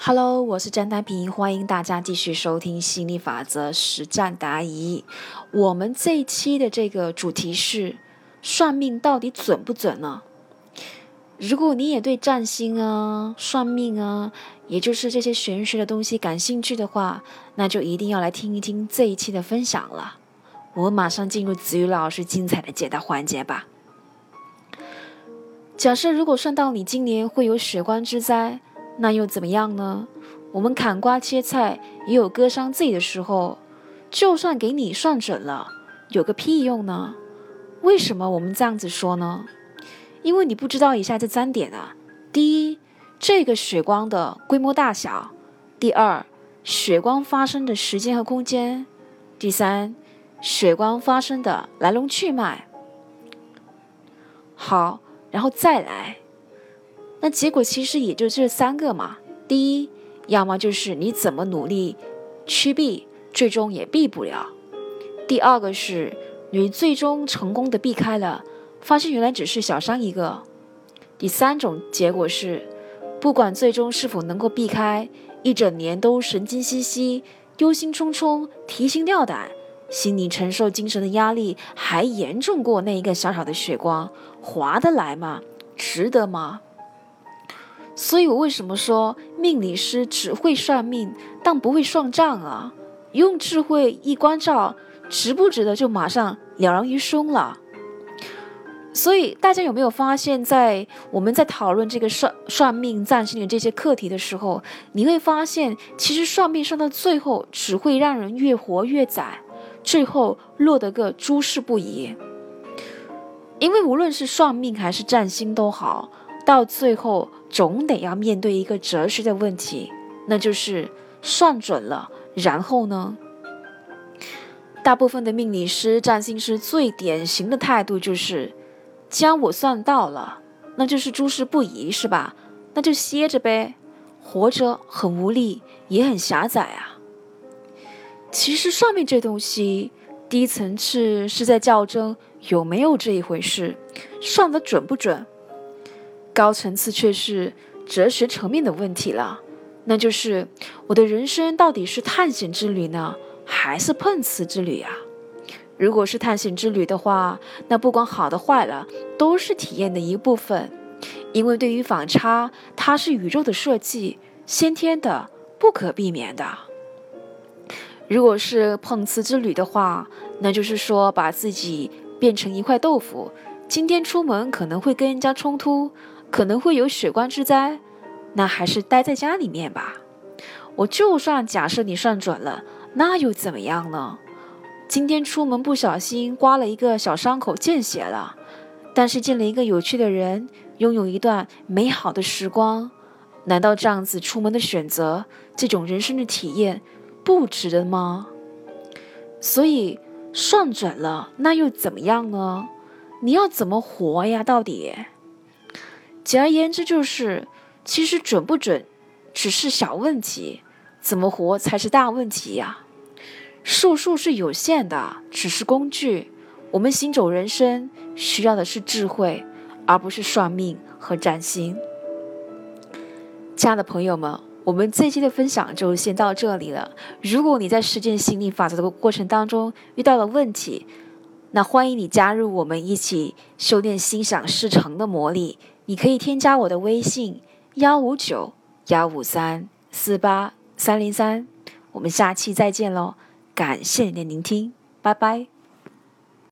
Hello，我是詹丹平，欢迎大家继续收听心理法则实战答疑。我们这一期的这个主题是算命到底准不准呢？如果你也对占星啊、算命啊，也就是这些玄学的东西感兴趣的话，那就一定要来听一听这一期的分享了。我们马上进入子瑜老师精彩的解答环节吧。假设如果算到你今年会有血光之灾，那又怎么样呢？我们砍瓜切菜也有割伤自己的时候，就算给你算准了，有个屁用呢？为什么我们这样子说呢？因为你不知道以下这三点啊：第一，这个血光的规模大小；第二，血光发生的时间和空间；第三，血光发生的来龙去脉。好。然后再来，那结果其实也就这三个嘛。第一，要么就是你怎么努力驱避，最终也避不了；第二个是你最终成功的避开了，发现原来只是小伤一个；第三种结果是，不管最终是否能够避开，一整年都神经兮兮、忧心忡忡、提心吊胆。心理承受精神的压力还严重过那一个小小的血光，划得来吗？值得吗？所以我为什么说命理师只会算命，但不会算账啊？用智慧一关照，值不值得就马上了然于胸了。所以大家有没有发现，在我们在讨论这个算算命、占星的这些课题的时候，你会发现，其实算命算到最后，只会让人越活越窄。最后落得个诸事不宜，因为无论是算命还是占星都好，到最后总得要面对一个哲学的问题，那就是算准了，然后呢？大部分的命理师、占星师最典型的态度就是：将我算到了，那就是诸事不宜，是吧？那就歇着呗，活着很无力，也很狭窄啊。其实上面这东西，低层次是在较真有没有这一回事，算得准不准；高层次却是哲学层面的问题了，那就是我的人生到底是探险之旅呢，还是碰瓷之旅啊？如果是探险之旅的话，那不管好的坏了，都是体验的一部分，因为对于反差，它是宇宙的设计，先天的，不可避免的。如果是碰瓷之旅的话，那就是说把自己变成一块豆腐，今天出门可能会跟人家冲突，可能会有血光之灾，那还是待在家里面吧。我就算假设你算准了，那又怎么样呢？今天出门不小心刮了一个小伤口，见血了，但是见了一个有趣的人，拥有一段美好的时光，难道这样子出门的选择，这种人生的体验？不值得吗？所以算准了，那又怎么样呢？你要怎么活呀？到底？简而言之，就是其实准不准只是小问题，怎么活才是大问题呀。术数是有限的，只是工具。我们行走人生需要的是智慧，而不是算命和占星。亲爱的朋友们。我们这期的分享就先到这里了。如果你在实践心理法则的过程当中遇到了问题，那欢迎你加入我们一起修炼心想事成的魔力。你可以添加我的微信：幺五九幺五三四八三零三。我们下期再见喽！感谢你的聆听，拜拜。